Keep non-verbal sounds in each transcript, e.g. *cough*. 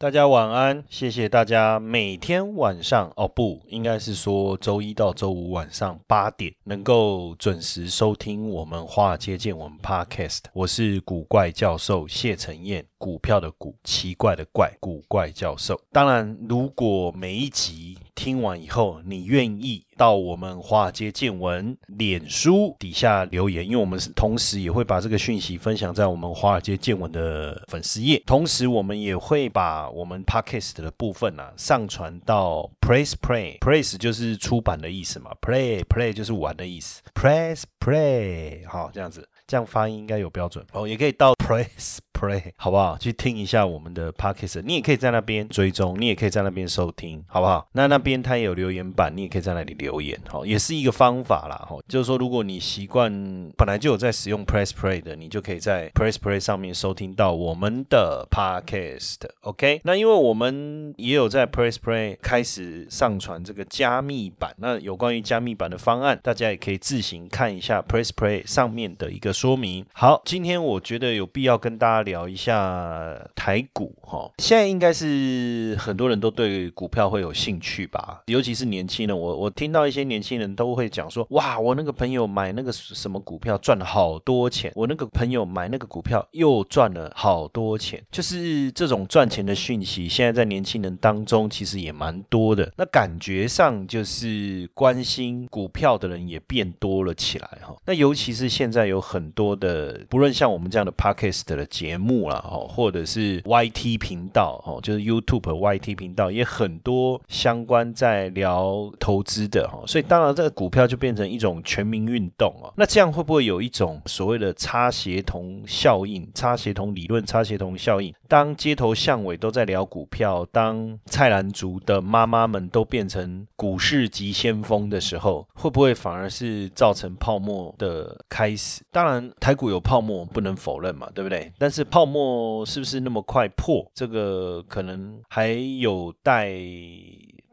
大家晚安，谢谢大家每天晚上哦不，应该是说周一到周五晚上八点能够准时收听我们华尔街见闻 Podcast。我是古怪教授谢承彦，股票的股，奇怪的怪，古怪教授。当然，如果每一集听完以后，你愿意到我们华尔街见闻脸书底下留言，因为我们是同时也会把这个讯息分享在我们华尔街见闻的粉丝页，同时我们也会把我们 podcast 的部分啊上传到 Press Play，Press 就是出版的意思嘛，Play Play 就是玩的意思，Press Play 好这样子，这样发音应该有标准。哦，也可以到 Press。Pray 好不好？去听一下我们的 Podcast，你也可以在那边追踪，你也可以在那边收听，好不好？那那边它也有留言板，你也可以在那里留言，好，也是一个方法啦，哈。就是说，如果你习惯本来就有在使用 Press Play 的，你就可以在 Press Play 上面收听到我们的 Podcast，OK？那因为我们也有在 Press Play 开始上传这个加密版，那有关于加密版的方案，大家也可以自行看一下 Press Play 上面的一个说明。好，今天我觉得有必要跟大家。聊一下台股哈，现在应该是很多人都对股票会有兴趣吧，尤其是年轻人。我我听到一些年轻人都会讲说，哇，我那个朋友买那个什么股票赚了好多钱，我那个朋友买那个股票又赚了好多钱，就是这种赚钱的讯息，现在在年轻人当中其实也蛮多的。那感觉上就是关心股票的人也变多了起来哈。那尤其是现在有很多的，不论像我们这样的 podcast 的节目啦，哦，或者是 YT 频道，哦，就是 YouTube YT 频道也很多相关在聊投资的，哈，所以当然这个股票就变成一种全民运动啊。那这样会不会有一种所谓的差协同效应、差协同理论、差协同效应？当街头巷尾都在聊股票，当菜篮族的妈妈们都变成股市急先锋的时候，会不会反而是造成泡沫的开始？当然，台股有泡沫不能否认嘛，对不对？但是泡沫是不是那么快破？这个可能还有待。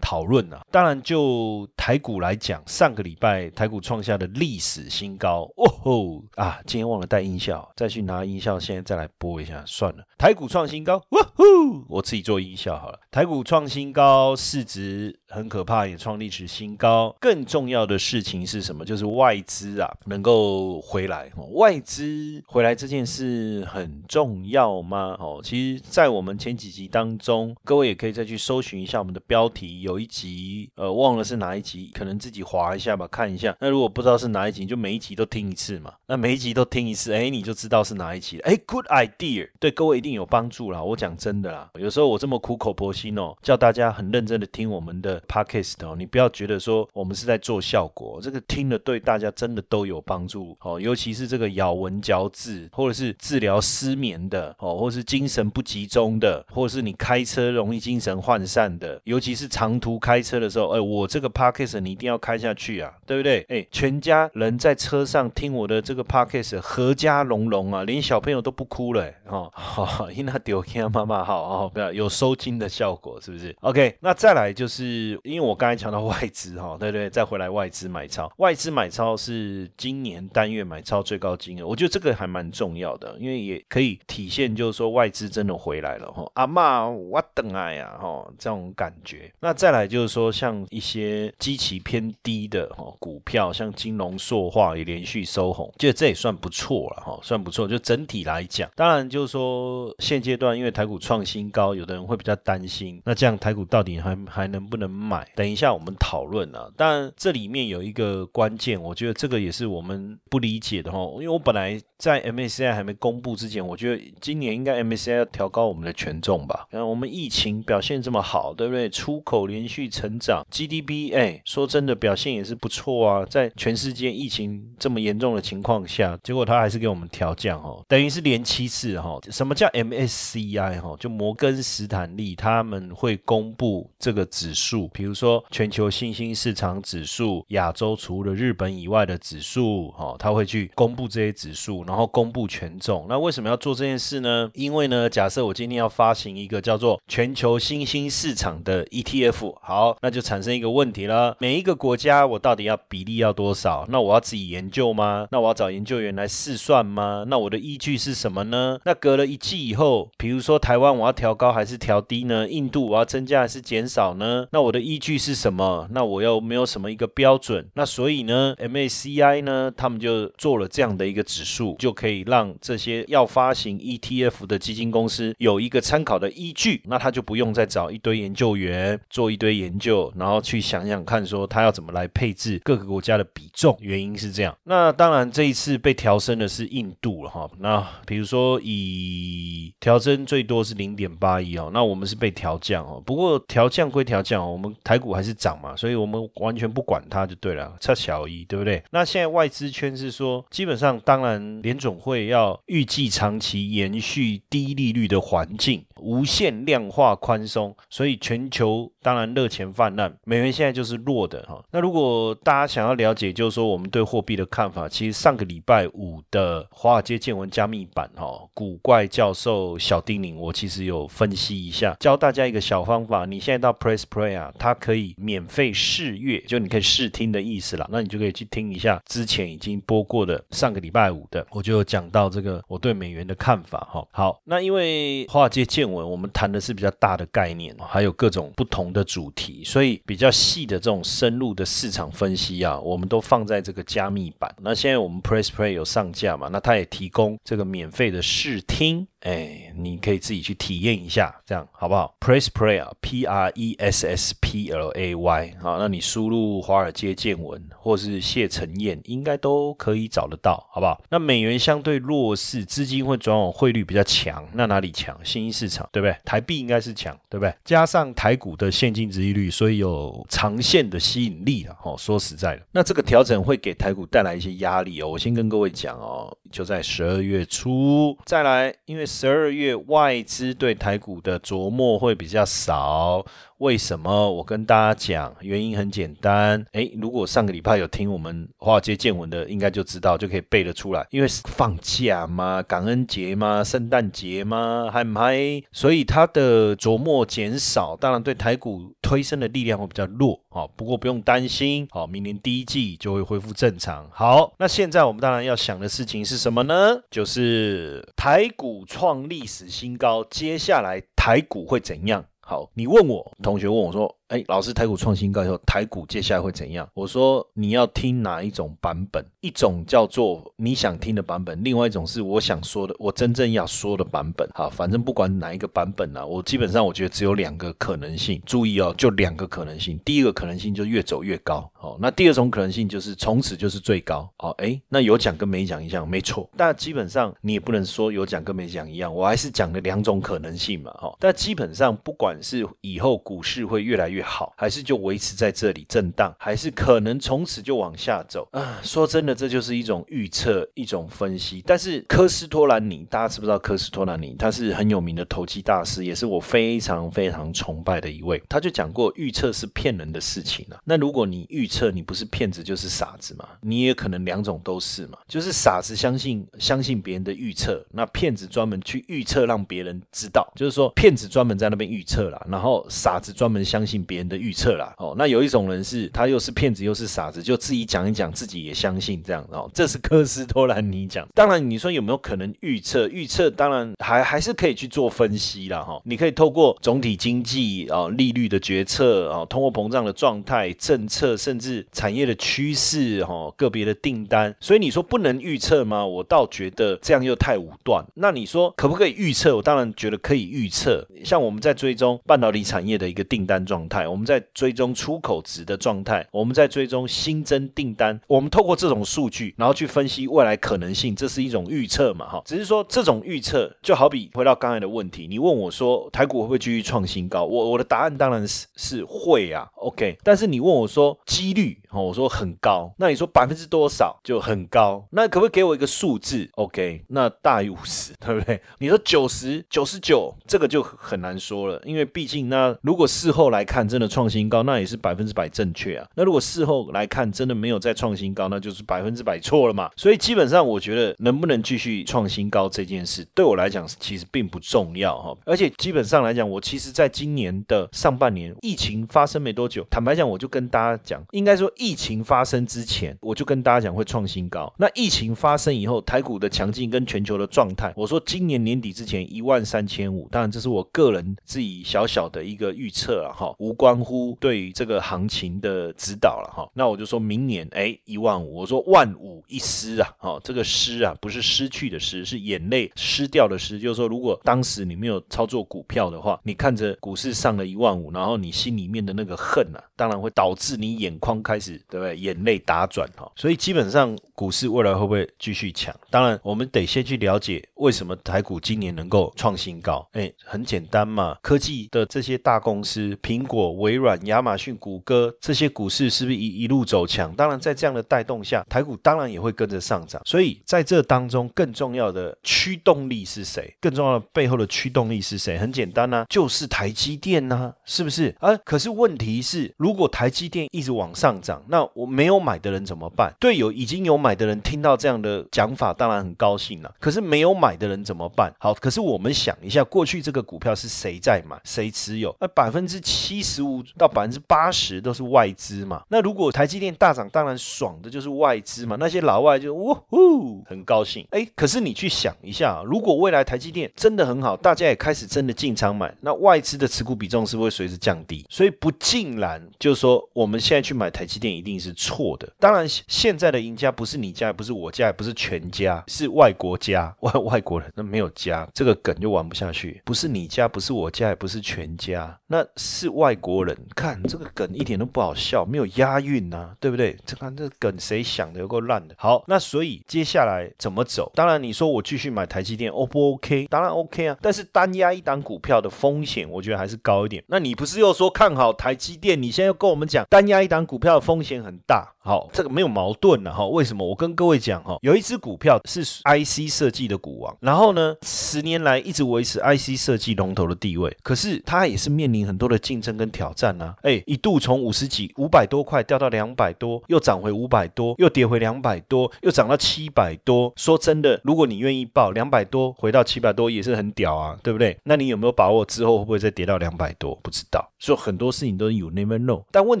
讨论啊，当然就台股来讲，上个礼拜台股创下的历史新高哦吼啊！今天忘了带音效，再去拿音效，现在再来播一下算了。台股创新高，哇呼！我自己做音效好了。台股创新高，市值很可怕，也创历史新高。更重要的事情是什么？就是外资啊能够回来。外资回来这件事很重要吗？哦，其实，在我们前几集当中，各位也可以再去搜寻一下我们的标题有。有一集，呃，忘了是哪一集，可能自己划一下吧，看一下。那如果不知道是哪一集，就每一集都听一次嘛。那每一集都听一次，哎，你就知道是哪一集了。哎，good idea，对各位一定有帮助啦。我讲真的啦，有时候我这么苦口婆心哦，叫大家很认真的听我们的 podcast 哦，你不要觉得说我们是在做效果，这个听了对大家真的都有帮助哦。尤其是这个咬文嚼字，或者是治疗失眠的哦，或是精神不集中的，或者是你开车容易精神涣散的，尤其是长。途开车的时候，哎，我这个 podcast 你一定要开下去啊，对不对？哎，全家人在车上听我的这个 podcast，阖家隆隆啊，连小朋友都不哭了，哈，*laughs* 好，因为丢给妈妈，好，好，不要有收金的效果，是不是？OK，那再来就是，因为我刚才讲到外资，哈，对对，再回来外资买超，外资买超是今年单月买超最高金额，我觉得这个还蛮重要的，因为也可以体现就是说外资真的回来了，哈，阿妈我等爱呀，哈，这种感觉，那再。来就是说，像一些基期偏低的哈股票，像金融塑化也连续收红，就这也算不错了哈，算不错。就整体来讲，当然就是说现阶段因为台股创新高，有的人会比较担心，那这样台股到底还还能不能买？等一下我们讨论啊。当然这里面有一个关键，我觉得这个也是我们不理解的哈，因为我本来在 MACI 还没公布之前，我觉得今年应该 MACI 要调高我们的权重吧。看我们疫情表现这么好，对不对？出口连续成长，GDP 哎，说真的表现也是不错啊。在全世界疫情这么严重的情况下，结果他还是给我们调降哦，等于是连七次哈。什么叫 MSCI 哈？就摩根斯坦利他们会公布这个指数，比如说全球新兴市场指数、亚洲除了日本以外的指数哈，他会去公布这些指数，然后然后公布权重。那为什么要做这件事呢？因为呢，假设我今天要发行一个叫做全球新兴市场的 ETF，好，那就产生一个问题了。每一个国家我到底要比例要多少？那我要自己研究吗？那我要找研究员来试算吗？那我的依据是什么呢？那隔了一季以后，比如说台湾我要调高还是调低呢？印度我要增加还是减少呢？那我的依据是什么？那我又没有什么一个标准？那所以呢，MACI 呢，他们就做了这样的一个指数，就可以让这些要发行 ETF 的基金公司有一个参考的依据。那他就不用再找一堆研究员做一堆研究，然后去想想看说他要怎么来配置各个国家的比重。原因是这样。那当然这一次被调升的是印度了哈。那比如说以调升最多是零点八一哦，那我们是被调降哦。不过调降归调降，我们台股还是涨嘛，所以我们完全不管它就对了，差小一，对不对？那现在外资圈是说，基本上当然联总会要预计长期延续低利率的环境。无限量化宽松，所以全球当然热钱泛滥，美元现在就是弱的哈。那如果大家想要了解，就是说我们对货币的看法，其实上个礼拜五的华尔街见闻加密版哈，古怪教授小丁咛，我其实有分析一下，教大家一个小方法。你现在到 Press Play 啊，它可以免费试阅，就你可以试听的意思啦。那你就可以去听一下之前已经播过的上个礼拜五的，我就讲到这个我对美元的看法哈。好，那因为华尔街见闻。我们谈的是比较大的概念，还有各种不同的主题，所以比较细的这种深入的市场分析啊，我们都放在这个加密版。那现在我们 Press Play 有上架嘛？那它也提供这个免费的试听。哎，你可以自己去体验一下，这样好不好？Press Play 啊，P R E S S P L A Y 好，那你输入华尔街见闻或是谢承彦，应该都可以找得到，好不好？那美元相对弱势，资金会转往汇率比较强，那哪里强？新兴市场，对不对？台币应该是强，对不对？加上台股的现金值利率，所以有长线的吸引力了。哦，说实在的，那这个调整会给台股带来一些压力哦。我先跟各位讲哦，就在十二月初再来，因为。十二月外资对台股的琢磨会比较少。为什么我跟大家讲？原因很简单，诶，如果上个礼拜有听我们华尔街见闻的，应该就知道，就可以背得出来。因为放假嘛，感恩节嘛，圣诞节嘛，还唔还？所以它的琢磨减少，当然对台股推升的力量会比较弱。好，不过不用担心，好，明年第一季就会恢复正常。好，那现在我们当然要想的事情是什么呢？就是台股创历史新高，接下来台股会怎样？好，你问我，同学问我说。哎，老师，台股创新高以后，台股接下来会怎样？我说你要听哪一种版本？一种叫做你想听的版本，另外一种是我想说的，我真正要说的版本。好，反正不管哪一个版本呢，我基本上我觉得只有两个可能性。注意哦，就两个可能性。第一个可能性就越走越高。好，那第二种可能性就是从此就是最高。好，哎，那有讲跟没讲一样，没错。但基本上你也不能说有讲跟没讲一样，我还是讲了两种可能性嘛。哈，但基本上不管是以后股市会越来越。好，还是就维持在这里震荡，还是可能从此就往下走啊？说真的，这就是一种预测，一种分析。但是科斯托兰尼，大家知不知道科斯托兰尼？他是很有名的投机大师，也是我非常非常崇拜的一位。他就讲过，预测是骗人的事情啊。那如果你预测，你不是骗子就是傻子嘛？你也可能两种都是嘛？就是傻子相信相信别人的预测，那骗子专门去预测让别人知道，就是说骗子专门在那边预测了，然后傻子专门相信。别人的预测啦。哦，那有一种人是他又是骗子又是傻子，就自己讲一讲，自己也相信这样哦。这是科斯托兰尼讲。当然，你说有没有可能预测？预测当然还还是可以去做分析啦。哈。你可以透过总体经济啊、利率的决策啊、通货膨胀的状态、政策，甚至产业的趋势哈、个别的订单。所以你说不能预测吗？我倒觉得这样又太武断。那你说可不可以预测？我当然觉得可以预测。像我们在追踪半导体产业的一个订单状态，我们在追踪出口值的状态，我们在追踪新增订单。我们透过这种数据，然后去分析未来可能性，这是一种预测嘛？哈，只是说这种预测就好比回到刚才的问题，你问我说台股会不会继续创新高？我我的答案当然是是会啊。OK，但是你问我说几率，哦，我说很高。那你说百分之多少就很高？那可不可以给我一个数字？OK，那大于五十，*laughs* 对不对？你说九十九十九，这个就很难说了，因为毕竟那如果事后来看真的创新高，那也是百分之百正确啊。那如果事后来看真的没有再创新高，那就是百分之百错了嘛。所以基本上我觉得能不能继续创新高这件事，对我来讲其实并不重要哈。而且基本上来讲，我其实在今年的上半年疫情发生没多久，坦白讲，我就跟大家讲，应该说疫疫情发生之前，我就跟大家讲会创新高。那疫情发生以后，台股的强劲跟全球的状态，我说今年年底之前一万三千五，当然这是我个人自己小小的一个预测了哈，无关乎对于这个行情的指导了哈。那我就说明年哎一万五，我说万五一失啊，哈，这个失啊不是失去的失，是眼泪失掉的失，就是说如果当时你没有操作股票的话，你看着股市上了一万五，然后你心里面的那个恨啊，当然会导致你眼眶开始对不对？眼泪打转哈。所以基本上股市未来会不会继续强？当然我们得先去了解为什么台股今年能够创新高。哎，很简单嘛，科技的这些大公司，苹果、微软、亚马逊、谷歌这些股市是不是一一路走强？当然在这样的带动下，台股当然也会跟着上涨。所以在这当中，更重要的驱动力是谁？更重要的背后的驱动力是谁？很简单呐，就是台积电呐，是不是？啊，可是问题是，如果台积电一直往上涨，那我没有买的人怎么办？对，有已经有买的人听到这样的讲法，当然很高兴了。可是没有买的人怎么办？好，可是我们想一下，过去这个股票是谁在买，谁持有？那百分之七十五到百分之八十都是外资嘛。那如果台积电大涨，当然爽的就是外资嘛。那些老外就呜呼，很高兴。哎，可是你去想一下，如果未来台积电真的很好，大家也开始真的进场买，那外资的持股比重是不是会随之降低？所以不尽然就是说，我们现在去买台积电一定是错的。当然，现在的赢家不是你家，也不是我家，也不是全家，是外国家外外国人。那没有家，这个梗就玩不下去。不是你家，不是我家，也不是全家，那是外国人。看这个梗一点都不好笑，没有押韵呐，对不对？这看这梗谁想的有够烂的。好，那所以接下来怎么走？当然你说我继续买台积电，O 不 OK？当然 OK 啊。但是单压一档股票的风险，我觉得还是高一点。那你不是又说看好台积电？你现在又跟我们讲单压一档股票的风风险很大。好，这个没有矛盾了哈。为什么？我跟各位讲哈，有一只股票是 IC 设计的股王，然后呢，十年来一直维持 IC 设计龙头的地位。可是它也是面临很多的竞争跟挑战啊。哎，一度从五十几、五百多块掉到两百多，又涨回五百多，又跌回两百多，又涨到七百多。说真的，如果你愿意报两百多，回到七百多也是很屌啊，对不对？那你有没有把握之后会不会再跌到两百多？不知道。所以很多事情都有 never know。但问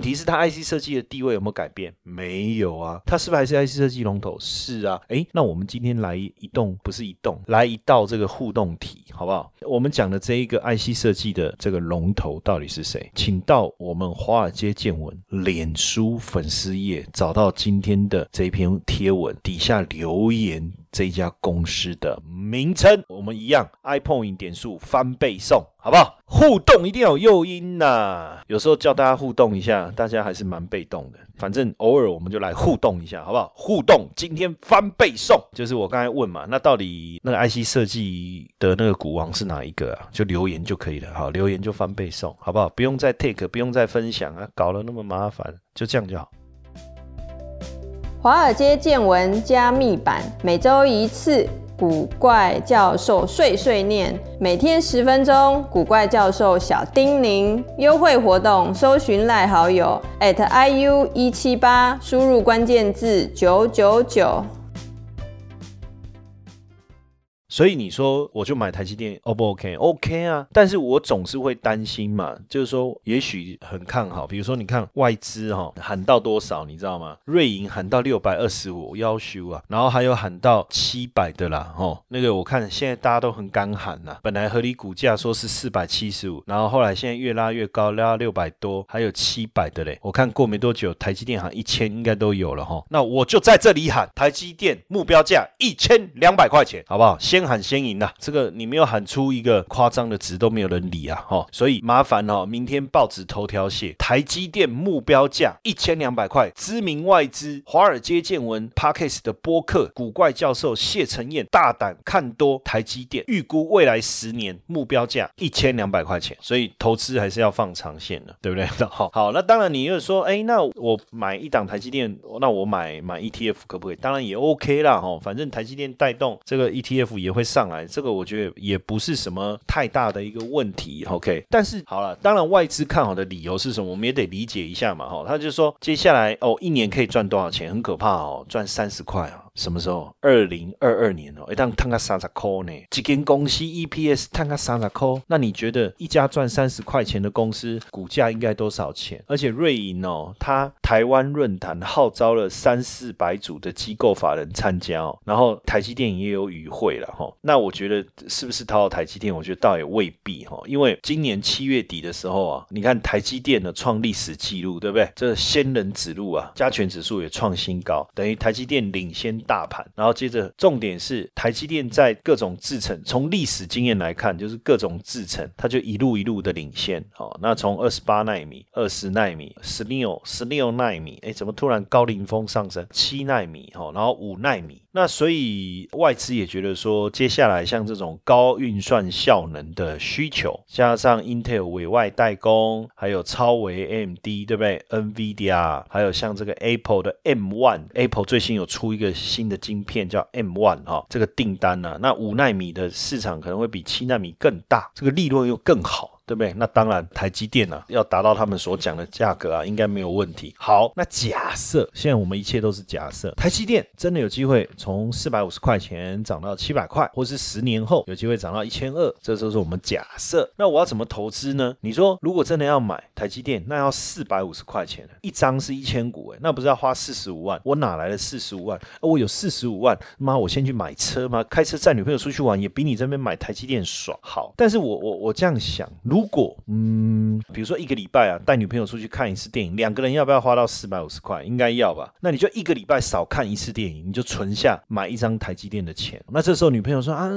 题是，它 IC 设计的地位有没有改变？没有啊，它是不是还是 IC 设计龙头？是啊，诶，那我们今天来一动，不是一动，来一道这个互动题，好不好？我们讲的这一个 IC 设计的这个龙头到底是谁？请到我们华尔街见闻脸书粉丝页找到今天的这篇贴文底下留言这一家公司的名称，我们一样 iPhone 点数翻倍送，好不好？互动一定要有诱因呐，有时候叫大家互动一下，大家还是蛮被动的。反正偶尔我们就来互动一下，好不好？互动，今天翻倍送，就是我刚才问嘛，那到底那个 IC 设计的那个股王是哪一个啊？就留言就可以了，好，留言就翻倍送，好不好？不用再 take，不用再分享啊，搞得那么麻烦，就这样就好。华尔街见闻加密版，每周一次。古怪教授碎碎念，每天十分钟。古怪教授小叮咛，优惠活动，搜寻赖好友 at iu 一七八，输入关键字九九九。所以你说我就买台积电，O 不 OK？OK 啊，但是我总是会担心嘛，就是说也许很看好，比如说你看外资哈喊到多少，你知道吗？瑞银喊到六百二十五，要修啊，然后还有喊到七百的啦，哦，那个我看现在大家都很敢喊呐，本来合理股价说是四百七十五，然后后来现在越拉越高，拉到六百多，还有七百的嘞，我看过没多久，台积电喊一千应该都有了哈，那我就在这里喊台积电目标价一千两百块钱，好不好？先喊先赢呐，这个你没有喊出一个夸张的值都没有人理啊，哈，所以麻烦哦，明天报纸头条写台积电目标价一千两百块，知名外资华尔街见闻 Parkes 的播客古怪教授谢承彦大胆看多台积电，预估未来十年目标价一千两百块钱，所以投资还是要放长线的，对不对？*laughs* 好，好，那当然你又说，哎，那我买一档台积电，那我买买 ETF 可不可以？当然也 OK 啦，哈，反正台积电带动这个 ETF 也会上来，这个我觉得也不是什么太大的一个问题，OK。但是好了，当然外资看好的理由是什么，我们也得理解一下嘛，哈，他就说接下来哦，一年可以赚多少钱？很可怕哦，赚三十块啊。什么时候？二零二二年哦，一旦探个三十块呢？几间公司 EPS 探个三十块，那你觉得一家赚三十块钱的公司股价应该多少钱？而且瑞银哦，它台湾论坛号召了三四百组的机构法人参加哦，然后台积电也有与会了哈。那我觉得是不是讨好台积电？我觉得倒也未必哈，因为今年七月底的时候啊，你看台积电呢创历史纪录，对不对？这仙人指路啊，加权指数也创新高，等于台积电领先。大盘，然后接着重点是台积电在各种制程，从历史经验来看，就是各种制程，它就一路一路的领先。哦，那从二十八纳米、二十纳米、十六、十六纳米，哎，怎么突然高凌风上升？七纳米，哦，然后五纳米。那所以外资也觉得说，接下来像这种高运算效能的需求，加上 Intel 委外代工，还有超维 M D，对不对？NVIDIA，还有像这个 Apple 的 M One，Apple 最新有出一个新的晶片叫 M One 哈，这个订单呢，那五纳米的市场可能会比七纳米更大，这个利润又更好。对不对？那当然，台积电呢，要达到他们所讲的价格啊，应该没有问题。好，那假设现在我们一切都是假设，台积电真的有机会从四百五十块钱涨到七百块，或是十年后有机会涨到一千二，这都是我们假设。那我要怎么投资呢？你说，如果真的要买台积电，那要四百五十块钱，一张是一千股，哎，那不是要花四十五万？我哪来的四十五万？我有四十五万，妈，我先去买车吗？开车载女朋友出去玩，也比你这边买台积电爽。好，但是我我我这样想。果嗯，比如说一个礼拜啊，带女朋友出去看一次电影，两个人要不要花到四百五十块？应该要吧。那你就一个礼拜少看一次电影，你就存下买一张台积电的钱。那这时候女朋友说啊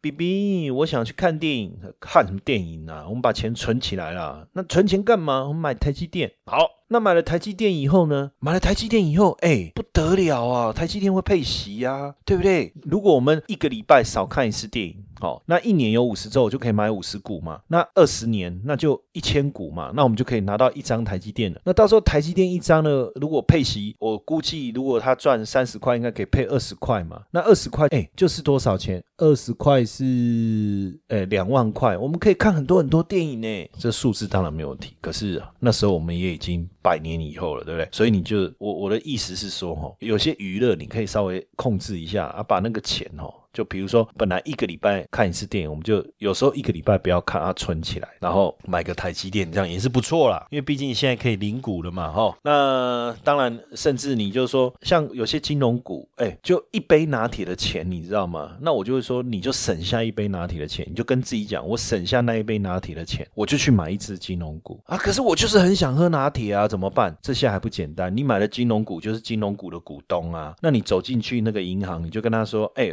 ，B B，我想去看电影，看什么电影啊？我们把钱存起来了。那存钱干嘛？我们买台积电。好。那买了台积电以后呢？买了台积电以后，哎，不得了啊！台积电会配息呀，对不对？如果我们一个礼拜少看一次电影，好，那一年有五十周，就可以买五十股嘛。那二十年，那就一千股嘛。那我们就可以拿到一张台积电了。那到时候台积电一张呢，如果配息，我估计如果他赚三十块，应该可以配二十块嘛。那二十块，哎，就是多少钱？二十块是，哎，两万块。我们可以看很多很多电影呢。这数字当然没有问题。可是那时候我们也已经。百年以后了，对不对？所以你就我我的意思是说，哈，有些娱乐你可以稍微控制一下啊，把那个钱，哈。就比如说，本来一个礼拜看一次电影，我们就有时候一个礼拜不要看啊，存起来，然后买个台积电，这样也是不错啦。因为毕竟现在可以领股了嘛，哈。那当然，甚至你就说，像有些金融股，哎，就一杯拿铁的钱，你知道吗？那我就会说，你就省下一杯拿铁的钱，你就跟自己讲，我省下那一杯拿铁的钱，我就去买一只金融股啊。可是我就是很想喝拿铁啊，怎么办？这下还不简单？你买了金融股，就是金融股的股东啊。那你走进去那个银行，你就跟他说，哎。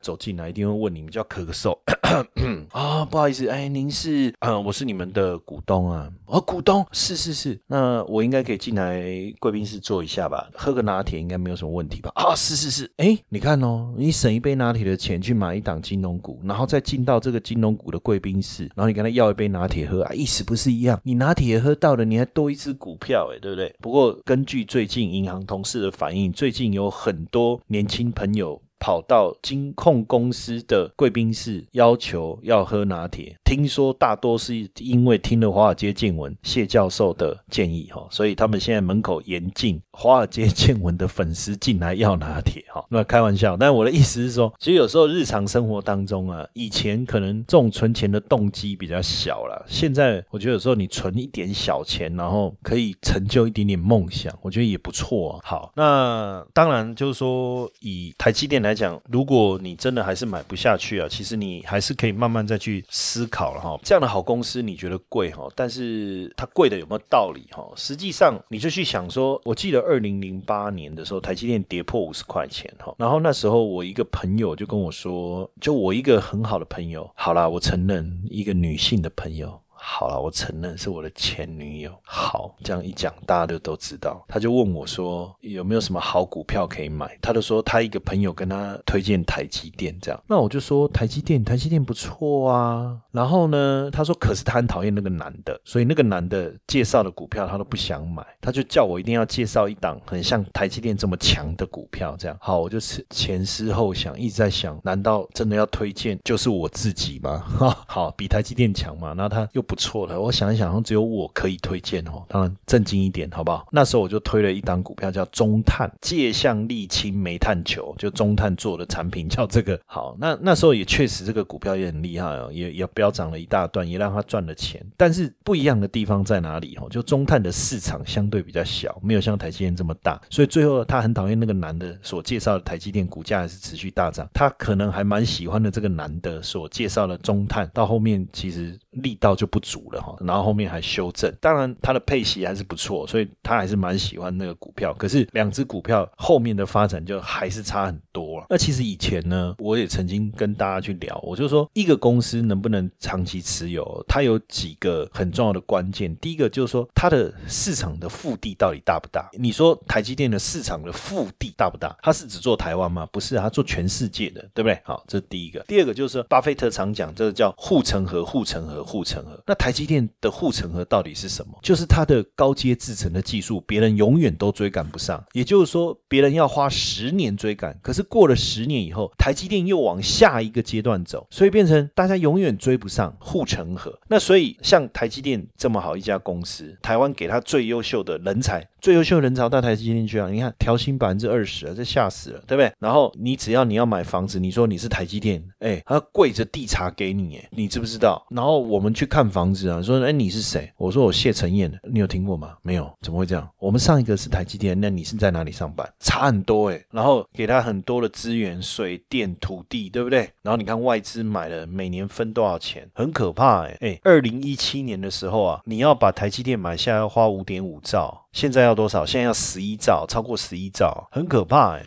走进来一定会问你们叫咳嗽 *coughs* 啊，不好意思，哎，您是嗯，我是你们的股东啊，哦，股东是是是，那我应该可以进来贵宾室坐一下吧，喝个拿铁应该没有什么问题吧？啊，是是是，哎，你看哦，你省一杯拿铁的钱去买一档金融股，然后再进到这个金融股的贵宾室，然后你跟他要一杯拿铁喝啊，意思不是一样？你拿铁喝到了，你还多一支股票，哎，对不对？不过根据最近银行同事的反应，最近有很多年轻朋友。跑到金控公司的贵宾室，要求要喝拿铁。听说大多是因为听了华尔街见闻谢教授的建议哈，所以他们现在门口严禁华尔街见闻的粉丝进来要拿铁哈。那开玩笑，但我的意思是说，其实有时候日常生活当中啊，以前可能这种存钱的动机比较小了，现在我觉得有时候你存一点小钱，然后可以成就一点点梦想，我觉得也不错。好，那当然就是说，以台积电来来讲，如果你真的还是买不下去啊，其实你还是可以慢慢再去思考了哈。这样的好公司你觉得贵哈，但是它贵的有没有道理哈？实际上你就去想说，我记得二零零八年的时候，台积电跌破五十块钱哈，然后那时候我一个朋友就跟我说，就我一个很好的朋友，好啦，我承认一个女性的朋友。好了，我承认是我的前女友。好，这样一讲，大家都都知道。他就问我说，有没有什么好股票可以买？他就说他一个朋友跟他推荐台积电，这样。那我就说台积电，台积电不错啊。然后呢，他说可是他很讨厌那个男的，所以那个男的介绍的股票他都不想买。他就叫我一定要介绍一档很像台积电这么强的股票，这样。好，我就是前思后想，一直在想，难道真的要推荐就是我自己吗？哈，*laughs* 好，比台积电强嘛？然后他又。不错的，我想一想，只有我可以推荐哦。当然，正经一点，好不好？那时候我就推了一档股票，叫中碳借向沥青煤炭球，就中碳做的产品叫这个。*laughs* 好，那那时候也确实这个股票也很厉害哦，也也飙涨了一大段，也让他赚了钱。但是不一样的地方在哪里？哦，就中碳的市场相对比较小，没有像台积电这么大，所以最后他很讨厌那个男的所介绍的台积电，股价还是持续大涨。他可能还蛮喜欢的这个男的所介绍的中碳，到后面其实力道就不。足了哈，然后后面还修正，当然它的配息还是不错，所以他还是蛮喜欢那个股票。可是两只股票后面的发展就还是差很多了。那其实以前呢，我也曾经跟大家去聊，我就说一个公司能不能长期持有，它有几个很重要的关键。第一个就是说它的市场的腹地到底大不大？你说台积电的市场的腹地大不大？它是只做台湾吗？不是，它做全世界的，对不对？好，这是第一个。第二个就是巴菲特常讲，这个叫护城河，护城河，护城河。那台积电的护城河到底是什么？就是它的高阶制程的技术，别人永远都追赶不上。也就是说，别人要花十年追赶，可是过了十年以后，台积电又往下一个阶段走，所以变成大家永远追不上护城河。那所以像台积电这么好一家公司，台湾给他最优秀的人才。最优秀人潮到台积电去啊！你看调薪百分之二十啊，这吓死了，对不对？然后你只要你要买房子，你说你是台积电，哎，他跪着递茶给你，哎，你知不知道？然后我们去看房子啊，说哎你是谁？我说我谢承彦，你有听过吗？没有，怎么会这样？我们上一个是台积电，那你是在哪里上班？差很多哎。然后给他很多的资源，水电土地，对不对？然后你看外资买了，每年分多少钱？很可怕哎哎。二零一七年的时候啊，你要把台积电买下要花五点五兆。现在要多少？现在要十一兆，超过十一兆，很可怕哎。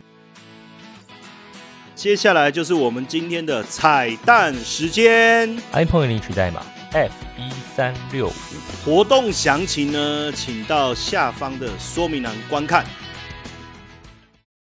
接下来就是我们今天的彩蛋时间，iPhone 领取代码 F 一三六五，活动详情呢，请到下方的说明栏观看。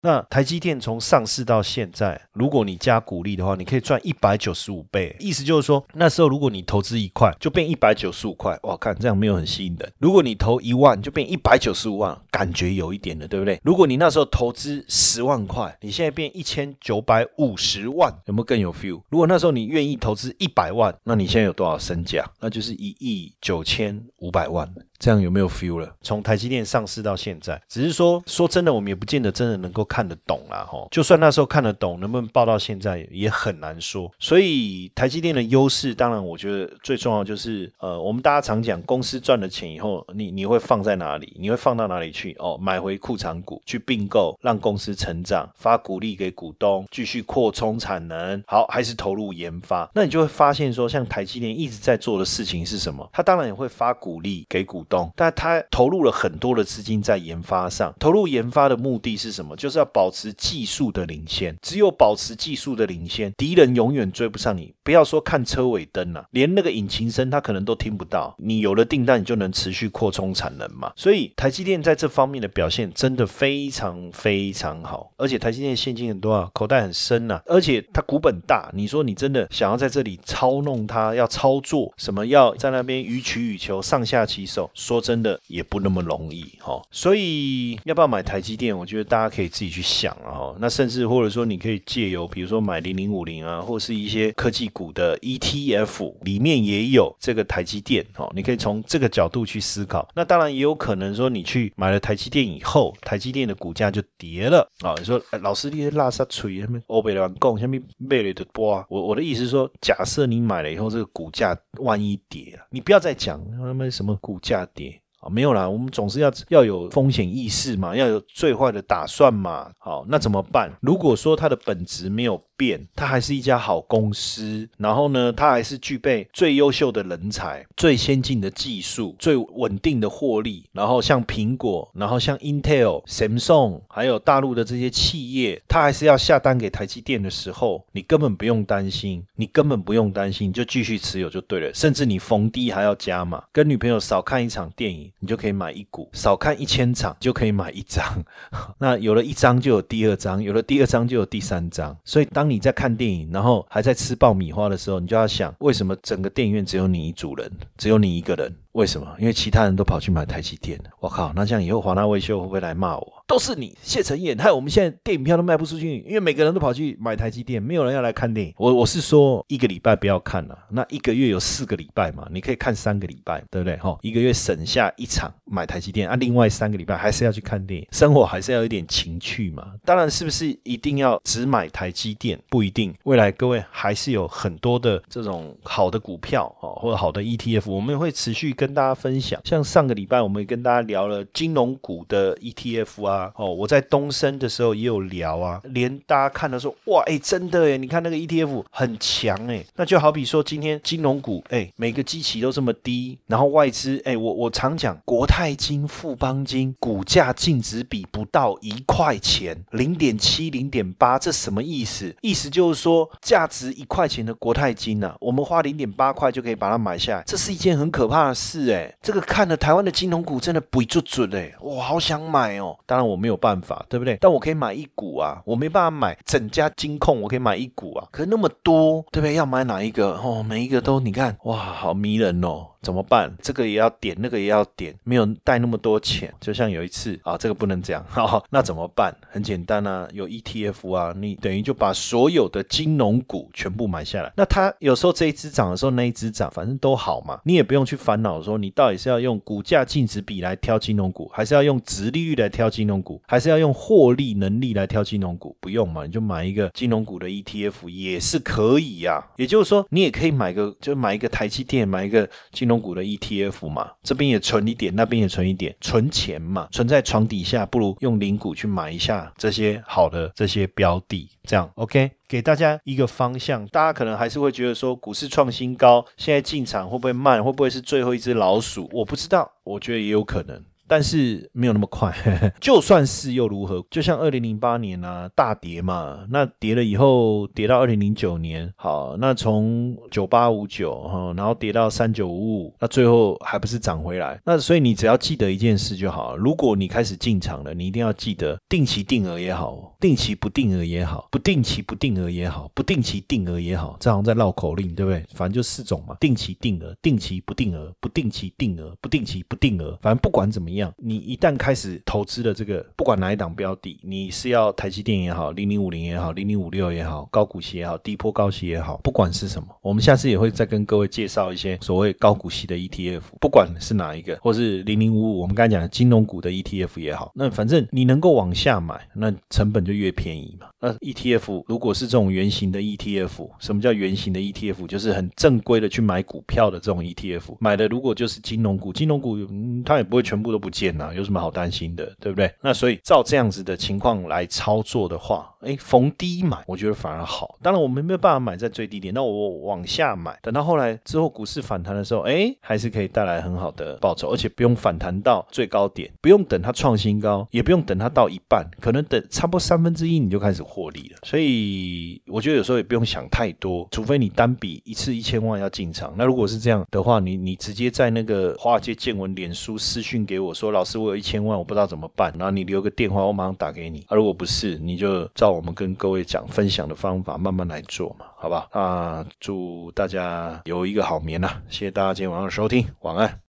那台积电从上市到现在，如果你加股利的话，你可以赚一百九十五倍。意思就是说，那时候如果你投资一块，就变一百九十五块。哇，看这样没有很吸引人。如果你投一万，就变一百九十五万，感觉有一点的，对不对？如果你那时候投资十万块，你现在变一千九百五十万，有没有更有 feel？如果那时候你愿意投资一百万，那你现在有多少身价？那就是一亿九千五百万。这样有没有 feel 了？从台积电上市到现在，只是说说真的，我们也不见得真的能够看得懂啦，吼。就算那时候看得懂，能不能报到现在也很难说。所以台积电的优势，当然我觉得最重要就是，呃，我们大家常讲，公司赚了钱以后，你你会放在哪里？你会放到哪里去？哦，买回库藏股去并购，让公司成长，发股利给股东，继续扩充产能，好，还是投入研发？那你就会发现说，像台积电一直在做的事情是什么？它当然也会发股利给股。但他投入了很多的资金在研发上，投入研发的目的是什么？就是要保持技术的领先。只有保持技术的领先，敌人永远追不上你。不要说看车尾灯了，连那个引擎声他可能都听不到。你有了订单，你就能持续扩充产能嘛。所以台积电在这方面的表现真的非常非常好。而且台积电现金很多啊，口袋很深呐。而且它股本大，你说你真的想要在这里操弄它，要操作什么，要在那边予取予求，上下其手。说真的也不那么容易哈。所以要不要买台积电？我觉得大家可以自己去想啊哈。那甚至或者说你可以借由比如说买零零五零啊，或是一些科技股的 ETF 里面也有这个台积电哦，你可以从这个角度去思考。那当然也有可能说你去买了台积电以后，台积电的股价就跌了啊。你说老师，你拉萨吹什么？欧北乱讲，下面贝雷的波啊？我我的意思是说，假设你买了以后，这个股价万一跌了，你不要再讲他们什么股价跌。啊，没有啦，我们总是要要有风险意识嘛，要有最坏的打算嘛。好，那怎么办？如果说它的本质没有变，它还是一家好公司，然后呢，它还是具备最优秀的人才、最先进的技术、最稳定的获利，然后像苹果，然后像 Intel、Samsung，还有大陆的这些企业，它还是要下单给台积电的时候，你根本不用担心，你根本不用担心，你就继续持有就对了，甚至你逢低还要加码，跟女朋友少看一场电影。你就可以买一股，少看一千场就可以买一张。*laughs* 那有了一张就有第二张，有了第二张就有第三张。所以当你你在看电影，然后还在吃爆米花的时候，你就要想，为什么整个电影院只有你一组人，只有你一个人？为什么？因为其他人都跑去买台积电。我靠，那这样以后华纳维修会不会来骂我？都是你谢承彦，害我们现在电影票都卖不出去，因为每个人都跑去买台积电，没有人要来看电影。我我是说一个礼拜不要看了，那一个月有四个礼拜嘛，你可以看三个礼拜，对不对？哈，一个月省下一场买台积电啊，另外三个礼拜还是要去看电影，生活还是要有点情趣嘛。当然是不是一定要只买台积电？不一定，未来各位还是有很多的这种好的股票哦，或者好的 ETF，我们会持续跟跟大家分享。像上个礼拜我们也跟大家聊了金融股的 ETF 啊。哦，我在东升的时候也有聊啊，连大家看的说，哇，哎，真的哎，你看那个 ETF 很强哎，那就好比说今天金融股，哎，每个基期都这么低，然后外资，哎，我我常讲国泰金、富邦金股价净值比不到一块钱，零点七、零点八，这什么意思？意思就是说，价值一块钱的国泰金呐，我们花零点八块就可以把它买下来，这是一件很可怕的事是哎。这个看了台湾的金融股真的不准准哎，我好想买哦。当然我。没有办法，对不对？但我可以买一股啊，我没办法买整家金控，我可以买一股啊。可是那么多，对不对？要买哪一个？哦，每一个都你看，哇，好迷人哦。怎么办？这个也要点，那个也要点，没有带那么多钱。就像有一次啊，这个不能讲，*laughs* 好，那怎么办？很简单啊，有 ETF 啊，你等于就把所有的金融股全部买下来。那它有时候这一只涨的时候，那一只涨，反正都好嘛，你也不用去烦恼说你到底是要用股价净值比来挑金融股，还是要用值利率来挑金融股，还是要用获利能力来挑金融股？不用嘛，你就买一个金融股的 ETF 也是可以呀。也就是说，你也可以买个，就买一个台积电，买一个金融。股的 ETF 嘛，这边也存一点，那边也存一点，存钱嘛，存在床底下，不如用零股去买一下这些好的这些标的，这样 OK，给大家一个方向。大家可能还是会觉得说，股市创新高，现在进场会不会慢？会不会是最后一只老鼠？我不知道，我觉得也有可能。但是没有那么快，*laughs* 就算是又如何？就像二零零八年啊，大跌嘛，那跌了以后跌到二零零九年，好，那从九八五九哈，然后跌到三九五五，那最后还不是涨回来？那所以你只要记得一件事就好，如果你开始进场了，你一定要记得定期定额也好，定期不定额也好，不定期不定额也好，不定期定额也好，这好像在绕口令，对不对？反正就四种嘛，定期定额、定期不定额、不定期定额、不定期不定额，反正不管怎么样。你一旦开始投资的这个，不管哪一档标的，你是要台积电也好，零零五零也好，零零五六也好，高股息也好，低波高息也好，不管是什么，我们下次也会再跟各位介绍一些所谓高股息的 ETF，不管是哪一个，或是零零五五，我们刚才讲的金融股的 ETF 也好，那反正你能够往下买，那成本就越便宜嘛。那 ETF 如果是这种圆形的 ETF，什么叫圆形的 ETF？就是很正规的去买股票的这种 ETF，买的如果就是金融股，金融股它也不会全部都不见啊，有什么好担心的，对不对？那所以照这样子的情况来操作的话，哎，逢低买，我觉得反而好。当然我们没有办法买在最低点，那我往下买，等到后来之后股市反弹的时候，哎，还是可以带来很好的报酬，而且不用反弹到最高点，不用等它创新高，也不用等它到一半，可能等差不多三分之一你就开始。获利了，所以我觉得有时候也不用想太多，除非你单笔一次一千万要进场。那如果是这样的话，你你直接在那个华尔街见闻脸书私讯给我说，老师我有一千万，我不知道怎么办。然后你留个电话，我马上打给你。啊，如果不是，你就照我们跟各位讲分享的方法，慢慢来做嘛，好吧？啊，祝大家有一个好眠呐！谢谢大家今天晚上收听，晚安。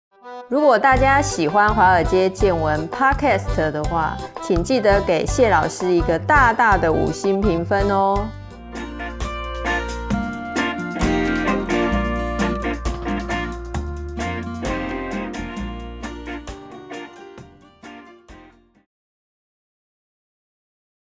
如果大家喜欢华尔街见闻 Podcast 的话，请记得给谢老师一个大大的五星评分哦。